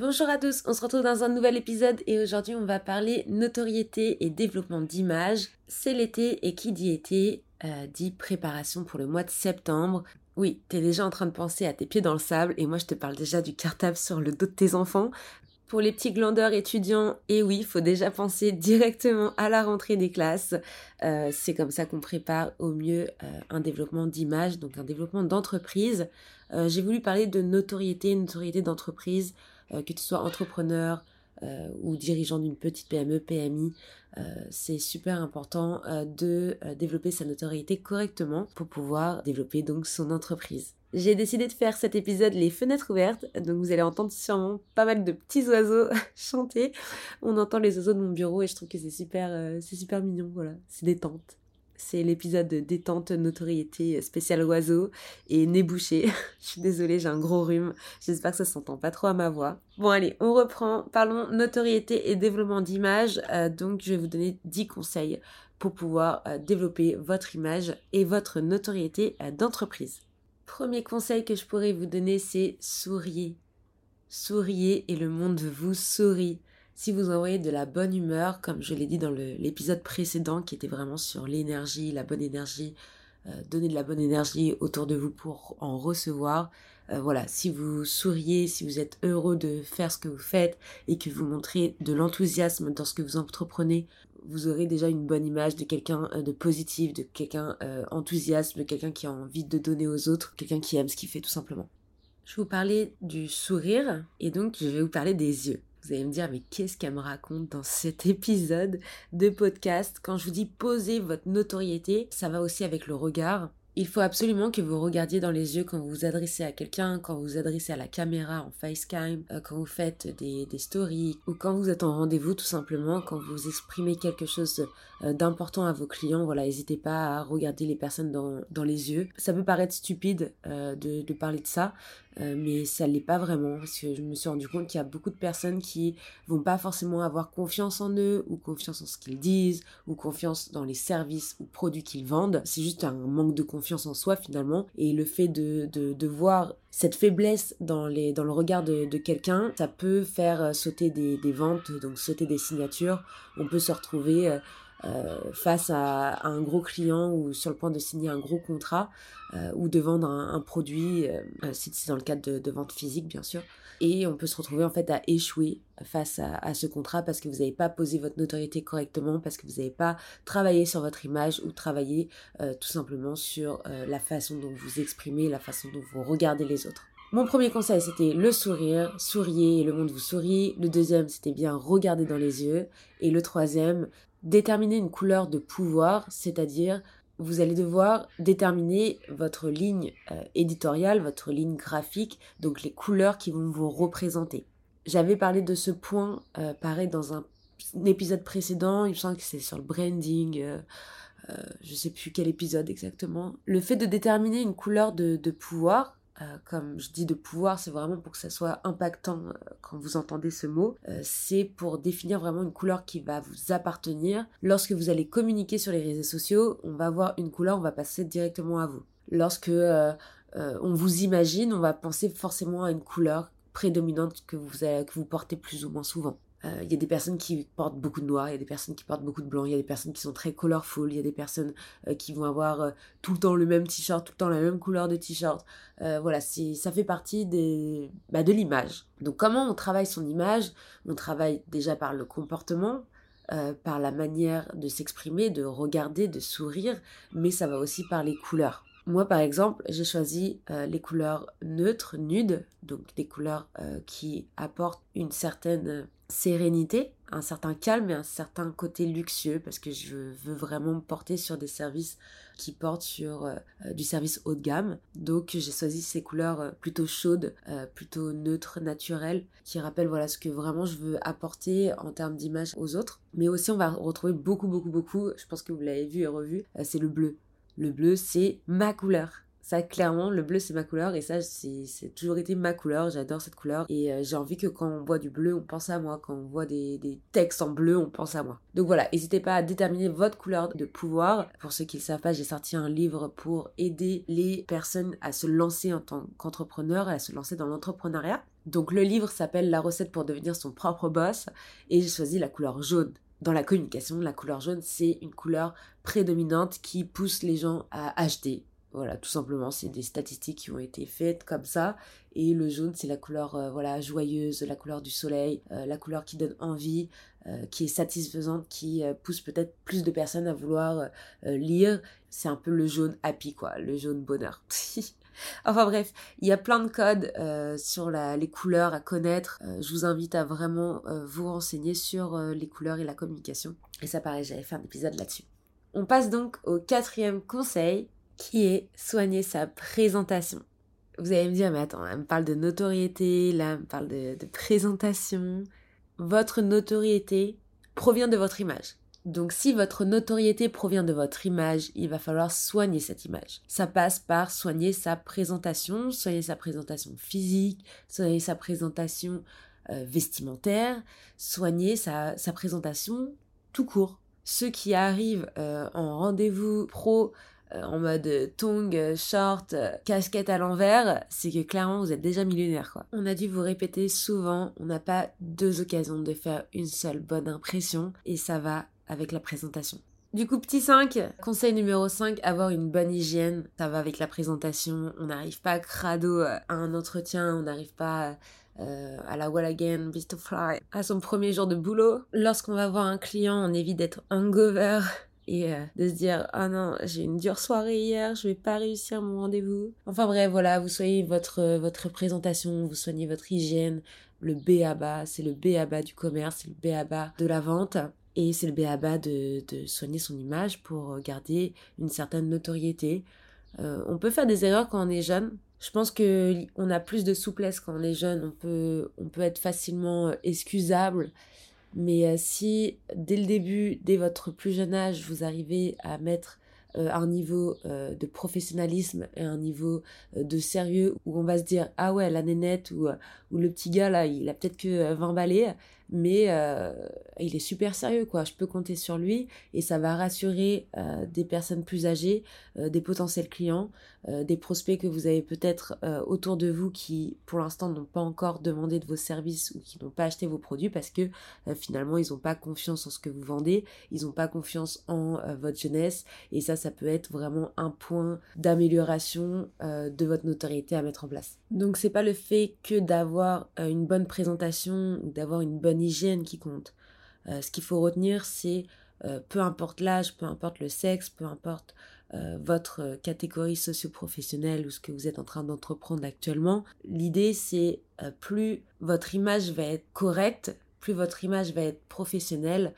Bonjour à tous, on se retrouve dans un nouvel épisode et aujourd'hui on va parler notoriété et développement d'image. C'est l'été et qui dit été euh, dit préparation pour le mois de septembre. Oui, t'es déjà en train de penser à tes pieds dans le sable et moi je te parle déjà du cartable sur le dos de tes enfants. Pour les petits glandeurs étudiants, et oui, il faut déjà penser directement à la rentrée des classes. Euh, c'est comme ça qu'on prépare au mieux euh, un développement d'image, donc un développement d'entreprise. J'ai voulu parler de notoriété, notoriété d'entreprise, que tu sois entrepreneur, ou dirigeant d'une petite PME, PMI, c'est super important de développer sa notoriété correctement pour pouvoir développer donc son entreprise. J'ai décidé de faire cet épisode les fenêtres ouvertes, donc vous allez entendre sûrement pas mal de petits oiseaux chanter. On entend les oiseaux de mon bureau et je trouve que c'est super, c'est super mignon, voilà, c'est détente. C'est l'épisode de détente notoriété spécial oiseau et nez bouché. je suis désolée, j'ai un gros rhume. J'espère que ça s'entend pas trop à ma voix. Bon allez, on reprend. Parlons notoriété et développement d'image. Euh, donc je vais vous donner 10 conseils pour pouvoir euh, développer votre image et votre notoriété euh, d'entreprise. Premier conseil que je pourrais vous donner, c'est souriez. Souriez et le monde vous sourit si vous envoyez de la bonne humeur, comme je l'ai dit dans l'épisode précédent qui était vraiment sur l'énergie, la bonne énergie, euh, donner de la bonne énergie autour de vous pour en recevoir. Euh, voilà, si vous souriez, si vous êtes heureux de faire ce que vous faites et que vous montrez de l'enthousiasme dans ce que vous entreprenez, vous aurez déjà une bonne image de quelqu'un euh, de positif, de quelqu'un enthousiaste, de quelqu'un qui a envie de donner aux autres, quelqu'un qui aime ce qu'il fait tout simplement. Je vais vous parler du sourire et donc je vais vous parler des yeux. Vous allez me dire, mais qu'est-ce qu'elle me raconte dans cet épisode de podcast? Quand je vous dis poser votre notoriété, ça va aussi avec le regard. Il faut absolument que vous regardiez dans les yeux quand vous vous adressez à quelqu'un, quand vous vous adressez à la caméra en facecam, euh, quand vous faites des, stories ou quand vous êtes en rendez-vous tout simplement, quand vous exprimez quelque chose euh, d'important à vos clients. Voilà, n'hésitez pas à regarder les personnes dans, les yeux. Ça peut paraître stupide euh, de parler de ça, euh, mais ça l'est pas vraiment parce que je me suis rendu compte qu'il y a beaucoup de personnes qui vont pas forcément avoir confiance en eux ou confiance en ce qu'ils disent ou confiance dans les services ou produits qu'ils vendent. C'est juste un manque de confiance en soi finalement et le fait de, de, de voir cette faiblesse dans, les, dans le regard de, de quelqu'un, ça peut faire sauter des, des, ventes, donc sauter des signatures. On peut se retrouver euh, euh, face à, un gros client ou sur le point de signer un gros contrat euh, ou de vendre un, produit, euh, si c'est dans le cadre de, vente physique bien sûr. Et on peut se retrouver en fait à échouer face à, ce contrat parce que vous n'avez pas posé votre notoriété correctement, parce que vous n'avez pas travaillé sur votre image ou travaillé tout simplement sur la façon dont vous exprimez, la façon dont vous regardez les autres. Mon premier conseil, c'était le sourire, souriez et le monde vous sourit. Le deuxième, c'était bien regarder dans les yeux. Et le troisième, déterminer une couleur de pouvoir, c'est-à-dire vous allez devoir déterminer votre ligne euh, éditoriale, votre ligne graphique, donc les couleurs qui vont vous représenter. J'avais parlé de ce point, euh, pareil, dans un, épisode précédent, il me semble que c'est sur le branding, euh, euh, je sais plus quel épisode exactement. Le fait de déterminer une couleur de, de pouvoir, euh, comme je dis de pouvoir, c'est vraiment pour que ça soit impactant euh, quand vous entendez ce mot. Euh, c'est pour définir vraiment une couleur qui va vous appartenir. Lorsque vous allez communiquer sur les réseaux sociaux, on va voir une couleur, on va passer directement à vous. Lorsque on vous imagine, on va penser forcément à une couleur prédominante que vous, que vous portez plus ou moins souvent. Il y a des personnes qui portent beaucoup de noir, il y a des personnes qui portent beaucoup de blanc, il y a des personnes qui sont très colorful, il y a des personnes qui vont avoir tout le temps le même t-shirt, tout le temps la même couleur de t-shirt. voilà, ça fait partie bah, de l'image. Donc comment on travaille son image? On travaille déjà par le comportement, par la manière de s'exprimer, de regarder, de sourire, mais ça va aussi par les couleurs. Moi, par exemple, j'ai choisi les couleurs neutres, nudes, donc des couleurs qui apportent une certaine sérénité, un certain calme et un certain côté luxueux parce que je veux vraiment me porter sur des services qui portent sur euh, euh, du service haut de gamme. Donc j'ai choisi ces couleurs euh, plutôt chaudes, plutôt neutres, naturelles, qui rappellent voilà ce que vraiment je veux apporter en termes d'image aux autres. Mais aussi on va retrouver beaucoup beaucoup beaucoup, je pense que vous l'avez vu et revu, c'est le bleu. Le bleu c'est ma couleur ça, clairement, le bleu, c'est ma couleur et ça, c'est toujours été ma couleur. J'adore cette couleur et euh, j'ai envie que quand on voit du bleu, on pense à moi. Quand on voit des, des textes en bleu, on pense à moi. Donc voilà, n'hésitez pas à déterminer votre couleur de pouvoir. Pour ceux qui ne le savent pas, j'ai sorti un livre pour aider les personnes à se lancer en tant qu'entrepreneur, à se lancer dans l'entrepreneuriat. Donc le livre s'appelle La recette pour devenir son propre boss et j'ai choisi la couleur jaune dans la communication, la couleur jaune, c'est une couleur prédominante qui pousse les gens à acheter, voilà, tout simplement, c'est des statistiques qui ont été faites comme ça. Et le jaune, c'est la couleur euh, voilà joyeuse, la couleur du soleil, euh, la couleur qui donne envie, euh, qui est satisfaisante, qui pousse peut-être plus de personnes à vouloir lire. C'est un peu le jaune happy, quoi, le jaune bonheur. enfin bref, il y a plein de codes sur les couleurs à connaître. je vous invite à vraiment vous renseigner sur les couleurs et la communication. Et ça paraît, j'avais fait un épisode là-dessus. On passe donc au quatrième conseil qui est soigner sa présentation. Vous allez me dire, mais attends, elle me parle de notoriété, là, elle me parle de, présentation. Votre notoriété provient de votre image. Donc si votre notoriété provient de votre image, il va falloir soigner cette image. Ça passe par soigner sa présentation, soigner sa présentation physique, soigner sa présentation euh, vestimentaire, soigner sa, présentation tout court. Ceux qui arrivent euh, en rendez-vous pro en mode tongue, short, casquette à l'envers, c'est que clairement vous êtes déjà millionnaire quoi. On a dû vous répéter souvent, on n'a pas deux occasions de faire une seule bonne impression et ça va avec la présentation. Du coup, petit 5, conseil numéro 5, avoir une bonne hygiène. Ça va avec la présentation. On n'arrive pas crado à un entretien, on n'arrive pas euh, à la wall again, beast fly, à son premier jour de boulot. Lorsqu'on va voir un client, on évite d'être hangover et euh, de se dire ah non j'ai une dure soirée hier je vais pas réussir mon rendez-vous. Enfin bref voilà vous soignez votre votre présentation vous soignez votre hygiène. Le B à bas c'est le B à bas du commerce c'est le B à bas de la vente. Et c'est le B à bas de, de soigner son image pour garder une certaine notoriété. Euh, on peut faire des erreurs quand on est jeune. Je pense que on a plus de souplesse quand on est jeune. On peut on peut être facilement euh, excusable mais euh, si dès le début, dès votre plus jeune âge, vous arrivez à mettre euh, un niveau euh, de professionnalisme et un niveau de sérieux où on va se dire ah ouais la nénette ou, ou le petit gars là il a peut-être que 20 balais mais euh, il est super sérieux quoi. Je peux compter sur lui et ça va rassurer euh, des personnes plus âgées, euh, des potentiels clients, des prospects que vous avez peut-être autour de vous qui pour l'instant n'ont pas encore demandé de vos services ou qui n'ont pas acheté vos produits parce que finalement ils n'ont pas confiance en ce que vous vendez, ils n'ont pas confiance en votre jeunesse et ça ça peut être vraiment un point d'amélioration de votre notoriété à mettre en place. Donc c'est pas le fait que d'avoir une bonne présentation d'avoir une bonne hygiène qui compte. Euh, ce qu'il faut retenir, c'est euh, peu importe l'âge, peu importe le sexe, peu importe euh, votre catégorie socio-professionnelle ou ce que vous êtes en train d'entreprendre actuellement, l'idée c'est plus votre image va être correcte, plus votre image va être professionnelle,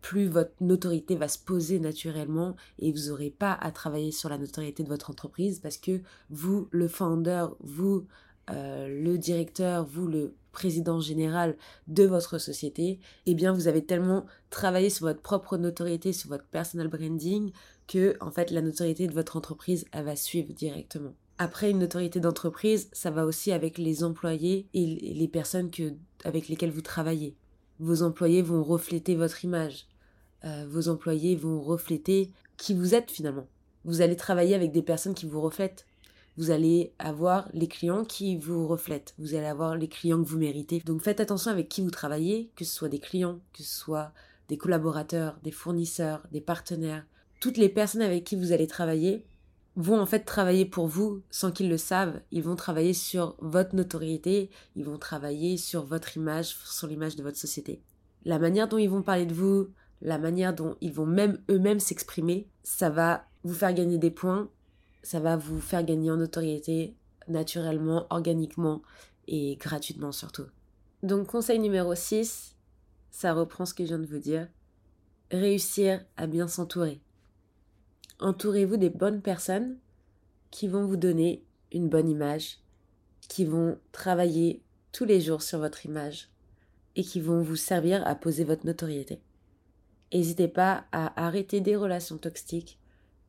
plus votre notoriété va se poser naturellement et vous n'aurez pas à travailler sur la notoriété de votre entreprise parce que vous, le founder, vous, le directeur, vous, le président général de votre société, eh bien vous avez tellement travaillé sur votre propre notoriété, sur votre personal branding, que en fait la notoriété de votre entreprise, elle va suivre directement. Après une notoriété d'entreprise, ça va aussi avec les employés et les personnes que, avec lesquelles vous travaillez. Vos employés vont refléter votre image. Euh, vos employés vont refléter qui vous êtes finalement. Vous allez travailler avec des personnes qui vous reflètent vous allez avoir les clients qui vous reflètent, vous allez avoir les clients que vous méritez. Donc faites attention avec qui vous travaillez, que ce soit des clients, que ce soit des collaborateurs, des fournisseurs, des partenaires. Toutes les personnes avec qui vous allez travailler vont en fait travailler pour vous sans qu'ils le savent. Ils vont travailler sur votre notoriété, ils vont travailler sur votre image, sur l'image de votre société. La manière dont ils vont parler de vous, la manière dont ils vont même eux-mêmes s'exprimer, ça va vous faire gagner des points ça va vous faire gagner en notoriété naturellement, organiquement et gratuitement surtout. Donc conseil numéro 6, ça reprend ce que je viens de vous dire. Réussir à bien s'entourer. Entourez-vous des bonnes personnes qui vont vous donner une bonne image, qui vont travailler tous les jours sur votre image et qui vont vous servir à poser votre notoriété. N'hésitez pas à arrêter des relations toxiques.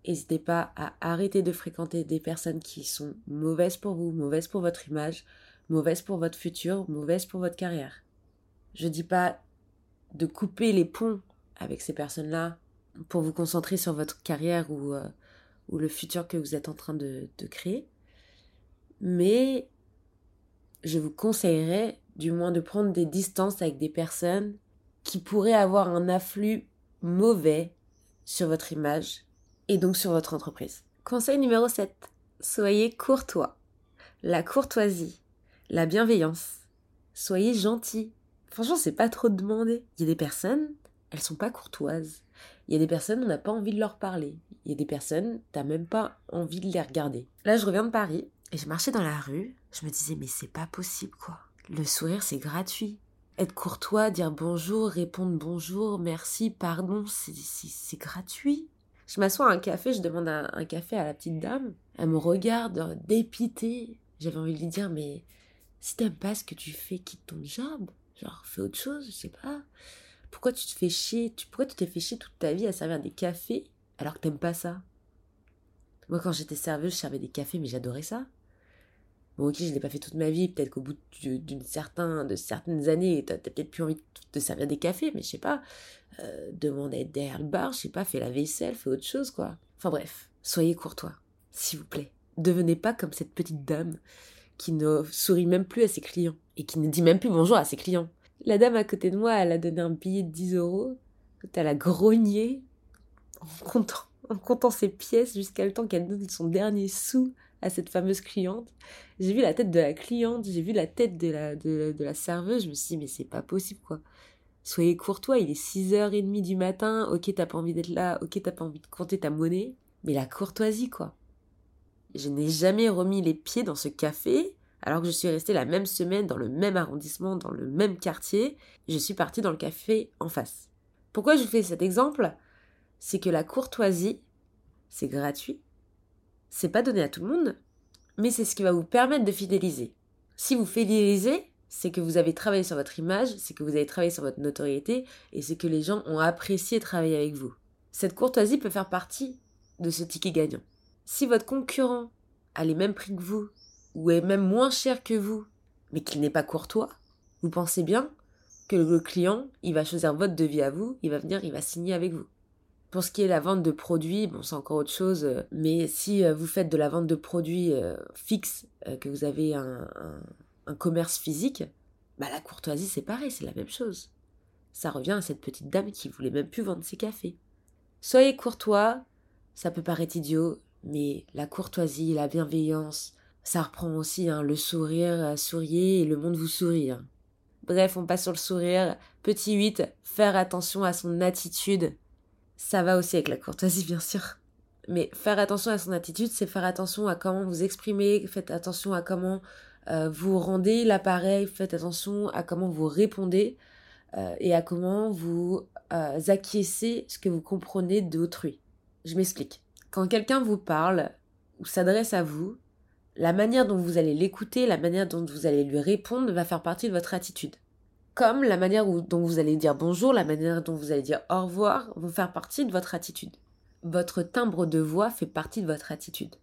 N'hésitez pas à arrêter de fréquenter des personnes qui sont mauvaises pour vous, mauvaises pour votre image, mauvaises pour votre futur, mauvaises pour votre carrière. Je dis pas de couper les ponts avec ces personnes-là pour vous concentrer sur votre carrière ou, euh, ou le futur que vous êtes en train de, de créer. Mais je vous conseillerais du moins de prendre des distances avec des personnes qui pourraient avoir un afflux mauvais sur votre image et donc sur votre entreprise. Conseil numéro 7. Soyez courtois. La courtoisie, la bienveillance. Soyez gentil. Franchement, c'est pas trop demandé. Il y a des personnes, elles sont pas courtoises. Il y a des personnes, on n'a pas envie de leur parler. Il y a des personnes, t'as même pas envie de les regarder. Là, je reviens de Paris et je marchais dans la rue. Je me disais, mais c'est pas possible, quoi. Le sourire, c'est gratuit être courtois, dire bonjour, répondre bonjour, merci, pardon, c'est gratuit. Je m'assois à un café, je demande un, café à la petite dame. Elle me regarde, dépitée. J'avais envie de lui dire, mais si t'aimes pas ce que tu fais, quitte ton job. Genre, fais autre chose, je sais pas. Pourquoi tu te fais chier? Tu, Pourquoi tu t'es fait chier toute ta vie à servir des cafés alors que t'aimes pas ça? Moi, quand j'étais serveuse, je servais des cafés, mais j'adorais ça. Bon, ok, je l'ai pas fait toute ma vie. Peut-être qu'au bout d'une certain, de certaines années, t'as peut-être plus envie de servir des cafés, mais je sais pas. Euh, demander être derrière le bar, je sais pas, fais la vaisselle, fais autre chose, quoi. Enfin bref, soyez courtois, s'il vous plaît. Devenez pas comme cette petite dame qui ne sourit même plus à ses clients et qui ne dit même plus bonjour à ses clients. La dame à côté de moi, elle a donné un billet de 10 euros. Elle a grogné en comptant, en comptant ses pièces jusqu'à le temps qu'elle donne son dernier sou à cette fameuse cliente. J'ai vu la tête de la cliente, j'ai vu la tête de la, de, la serveuse, je me suis dit, mais c'est pas possible, quoi. Soyez courtois, il est 6h30 du matin, ok, t'as pas envie d'être là, ok, t'as pas envie de compter ta monnaie, mais la courtoisie, quoi. Je n'ai jamais remis les pieds dans ce café, alors que je suis restée la même semaine dans le même arrondissement, dans le même quartier, je suis partie dans le café en face. Pourquoi je vous fais cet exemple? C'est que la courtoisie, c'est gratuit, c'est pas donné à tout le monde, mais c'est ce qui va vous permettre de fidéliser. Si vous fidélisez, c'est que vous avez travaillé sur votre image, c'est que vous avez travaillé sur votre notoriété, et c'est que les gens ont apprécié travailler avec vous. Cette courtoisie peut faire partie de ce ticket gagnant. Si votre concurrent a les mêmes prix que vous, ou est même moins cher que vous, mais qu'il n'est pas courtois, vous pensez bien que le client, il va choisir votre devis à vous, il va venir, il va signer avec vous. Pour ce qui est la vente de produits, bon, c'est encore autre chose, euh, mais si euh, vous faites de la vente de produits euh, fixes, que vous avez un, commerce physique, bah la courtoisie c'est pareil, c'est la même chose. Ça revient à cette petite dame qui voulait même plus vendre ses cafés. Soyez courtois, ça peut paraître idiot, mais la courtoisie, la bienveillance, ça reprend aussi hein, le sourire, souriez et le monde vous sourit. Hein. Bref, on passe sur le sourire. Petit 8, faire attention à son attitude ça va aussi avec la courtoisie, bien sûr. Mais faire attention à son attitude, c'est faire attention à comment vous exprimez, faites attention à comment euh, vous rendez l'appareil, faites attention à comment vous répondez euh, et à comment vous euh, acquiescez ce que vous comprenez d'autrui. Je m'explique. Quand quelqu'un vous parle ou s'adresse à vous, la manière dont vous allez l'écouter, la manière dont vous allez lui répondre va faire partie de votre attitude comme la manière dont vous allez dire bonjour, la manière dont vous allez dire au revoir vont faire partie de votre attitude. Votre timbre de voix fait partie de votre attitude.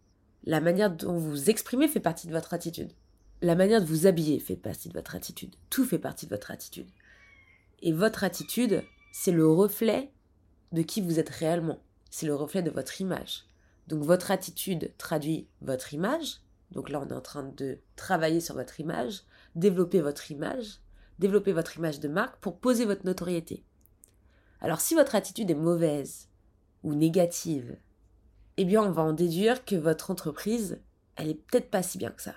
La manière dont vous exprimez fait partie de votre attitude. La manière de vous habiller fait partie de votre attitude. Tout fait partie de votre attitude. Et votre attitude, c'est le reflet de qui vous êtes réellement. C'est le reflet de votre image. Donc votre attitude traduit votre image. Donc là, on est en train de travailler sur votre image, développer votre image développer votre image de marque pour poser votre notoriété. Alors si votre attitude est mauvaise ou négative, eh bien on va en déduire que votre entreprise, elle est peut-être pas si bien que ça.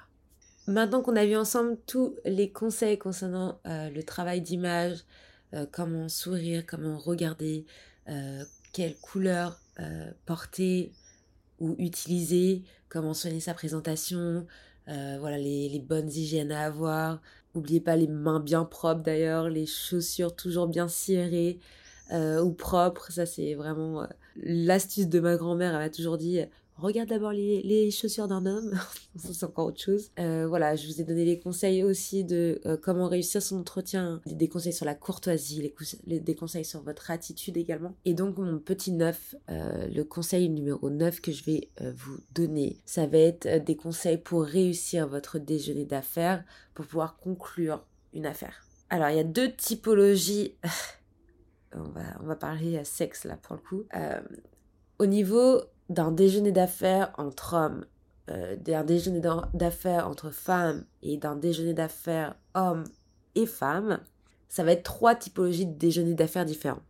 Maintenant qu'on a vu ensemble tous les conseils concernant euh, le travail d'image, euh, comment sourire, comment regarder, euh, quelle couleur porter ou utiliser, comment soigner sa présentation, voilà les, les bonnes hygiènes à avoir, N'oubliez pas les mains bien propres d'ailleurs, les chaussures toujours bien cirées euh, ou propres. Ça, c'est vraiment euh, l'astuce de ma grand-mère. Elle m'a toujours dit regarde d'abord les, chaussures d'un homme, c'est encore autre chose. Euh, voilà, je vous ai donné les conseils aussi de euh, comment réussir son entretien, des conseils sur la courtoisie, les, des conseils sur votre attitude également. Et donc mon petit neuf, euh, le conseil numéro 9 que je vais vous donner, ça va être des conseils pour réussir votre déjeuner d'affaires, pour pouvoir conclure une affaire. Alors il y a deux typologies. on, va, on va parler sexe là pour le coup. au niveau d'un déjeuner d'affaires entre hommes, euh, d'un déjeuner d'affaires entre femmes et d'un déjeuner d'affaires hommes et femmes, ça va être trois typologies de déjeuner d'affaires différentes.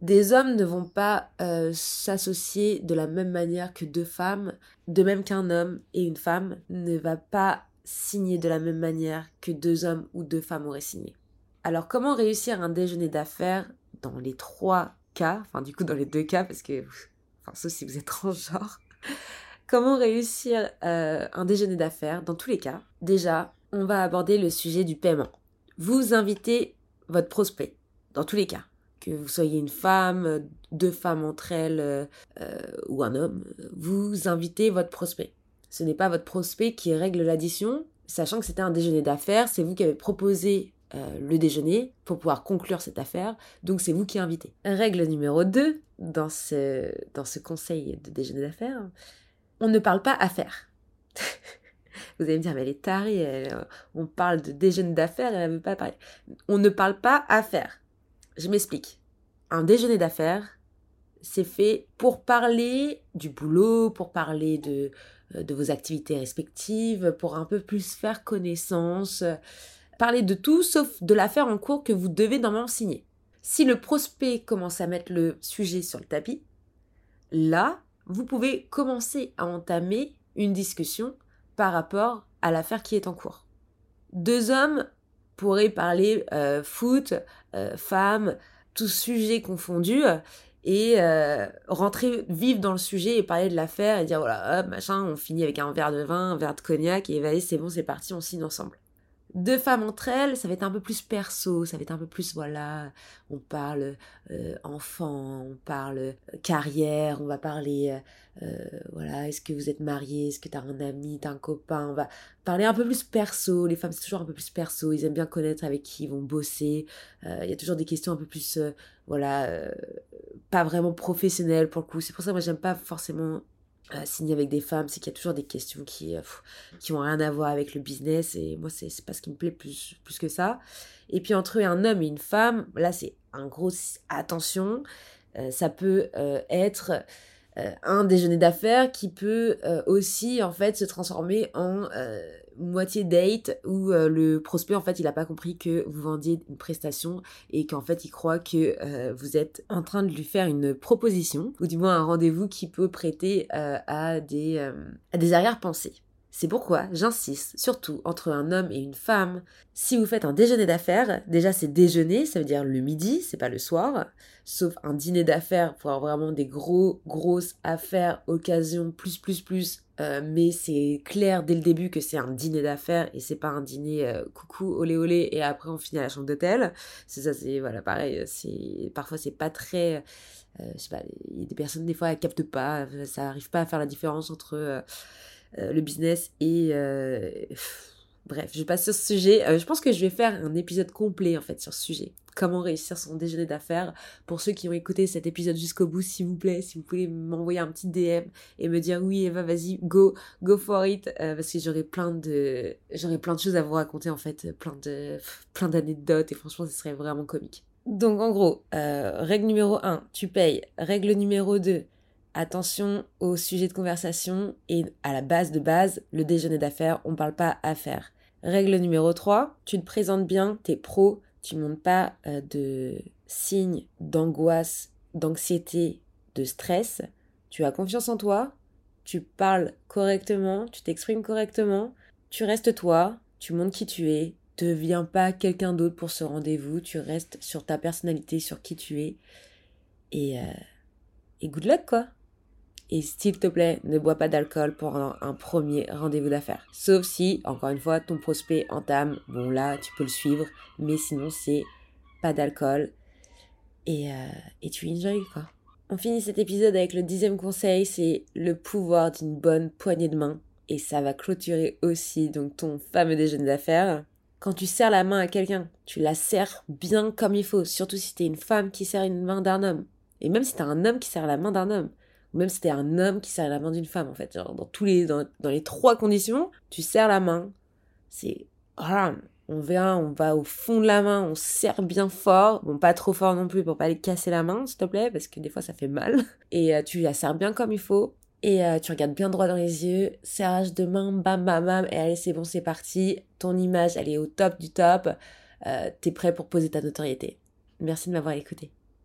Des hommes ne vont pas euh, s'associer de la même manière que deux femmes, de même qu'un homme et une femme ne va pas signer de la même manière que deux hommes ou deux femmes auraient signé. Alors comment réussir un déjeuner d'affaires dans les trois cas, enfin du coup dans les deux cas parce que enfin sauf si vous êtes transgenre, comment réussir euh, un déjeuner d'affaires? Dans tous les cas. Déjà, on va aborder le sujet du paiement. Vous invitez votre prospect, dans tous les cas. Que vous soyez une femme, deux femmes entre elles euh, ou un homme, vous invitez votre prospect. Ce n'est pas votre prospect qui règle l'addition, sachant que c'était un déjeuner d'affaires, c'est vous qui avez proposé euh, le déjeuner pour pouvoir conclure cette affaire. Donc c'est vous qui invitez. Règle numéro 2 dans ce, dans ce conseil de déjeuner d'affaires, on ne parle pas affaires. vous allez me dire, mais elle est tarée, on parle de déjeuner d'affaires, elle ne veut pas parler. On ne parle pas affaires. Je m'explique. Un déjeuner d'affaires, c'est fait pour parler du boulot, pour parler de, euh, de vos activités respectives, pour un peu plus faire connaissance, Parler de tout sauf de l'affaire en cours que vous devez normalement signer. Si le prospect commence à mettre le sujet sur le tapis, là, vous pouvez commencer à entamer une discussion par rapport à l'affaire qui est en cours. Deux hommes pourraient parler euh, foot, euh, femmes, tous sujets confondus, et euh, rentrer vivre dans le sujet et parler de l'affaire et dire voilà, hop, machin, on finit avec un verre de vin, un verre de cognac, et allez, c'est bon, c'est parti, on signe ensemble deux femmes entre elles, ça va être un peu plus perso, ça va être un peu plus, voilà, on parle euh, enfant, on parle euh, carrière, on va parler, euh, voilà, est-ce que vous êtes marié, est-ce que t'as un ami, t'as un copain, on va parler un peu plus perso, les femmes c'est toujours un peu plus perso, ils aiment bien connaître avec qui ils vont bosser, il y a toujours des questions un peu plus, voilà, pas vraiment professionnelles pour le coup, c'est pour ça que moi j'aime pas forcément signer avec des femmes, c'est qu'il y a toujours des questions qui, euh, qui ont rien à voir avec le business et moi c'est pas ce qui me plaît plus, plus que ça. Et puis entre un homme et une femme, là c'est un gros attention, euh, ça peut euh, être un déjeuner d'affaires qui peut aussi en fait se transformer en moitié date où euh, le prospect en fait il a pas compris que vous vendiez une prestation et qu'en fait il croit que euh, vous êtes en train de lui faire une proposition ou du moins un rendez-vous qui peut prêter euh, à des à des arrière-pensées. C'est pourquoi j'insiste surtout entre un homme et une femme. Si vous faites un déjeuner d'affaires, déjà c'est déjeuner, ça veut dire le midi, c'est pas le soir. Sauf un dîner d'affaires pour avoir vraiment des gros, grosses affaires, occasions, plus, plus, plus. Euh, mais c'est clair dès le début que c'est un dîner d'affaires et c'est pas un dîner euh, coucou, olé olé et après on finit à la chambre d'hôtel. C'est ça, c'est voilà, pareil, parfois c'est pas très. Euh, je sais pas, des personnes des fois elles captent pas, ça arrive pas à faire la différence entre euh, le business et euh, bref, je passe sur ce sujet. Euh, je pense que je vais faire un épisode complet en fait sur ce sujet. Comment réussir son déjeuner d'affaires. Pour ceux qui ont écouté cet épisode jusqu'au bout, s'il vous plaît, si vous pouvez m'envoyer un petit DM et me dire oui Eva, vas-y, go, go for it, parce que j'aurai plein de, j'aurai plein de choses à vous raconter en fait, plein de, plein d'anecdotes et franchement, ce serait vraiment comique. Donc en gros, règle numéro 1, tu payes. Règle numéro 2, Attention au sujet de conversation et à la base de base, le déjeuner d'affaires, on ne parle pas affaires. Règle numéro 3, tu te présentes bien, t'es pro, tu montes pas euh, de signes d'angoisse, d'anxiété, de stress, tu as confiance en toi, tu parles correctement, tu t'exprimes correctement, tu restes toi, tu montres qui tu es, deviens pas quelqu'un d'autre pour ce rendez-vous, tu restes sur ta personnalité, sur qui tu es. Et, euh, et good luck quoi Et s'il te plaît, ne bois pas d'alcool pendant un premier rendez-vous d'affaires. Sauf si, encore une fois, ton prospect entame, bon là, tu peux le suivre, mais sinon c'est pas d'alcool et, euh, et tu enjoy quoi. On finit cet épisode avec le dixième conseil, c'est le pouvoir d'une bonne poignée de main. Et ça va clôturer aussi donc ton fameux déjeuner d'affaires. Quand tu serres la main à quelqu'un, tu la serres bien comme il faut, surtout si t'es une femme qui serre une main d'un homme. Et même si t'es un homme qui serre la main d'un homme, ou même si t'es un homme qui serre la main d'une femme, en fait, genre dans tous les, dans, dans les trois conditions, tu serres la main, c'est, on vient, on va au fond de la main, on serre bien fort, bon pas trop fort non plus pour pas aller casser la main s'il te plaît parce que des fois ça fait mal. Et euh, tu la serres bien comme il faut. Et euh, tu regardes bien droit dans les yeux, serrage de main, bam bam bam. Et allez c'est bon c'est parti, ton image elle est au top du top, euh, t'es prêt pour poser ta notoriété. Merci de m'avoir écouté.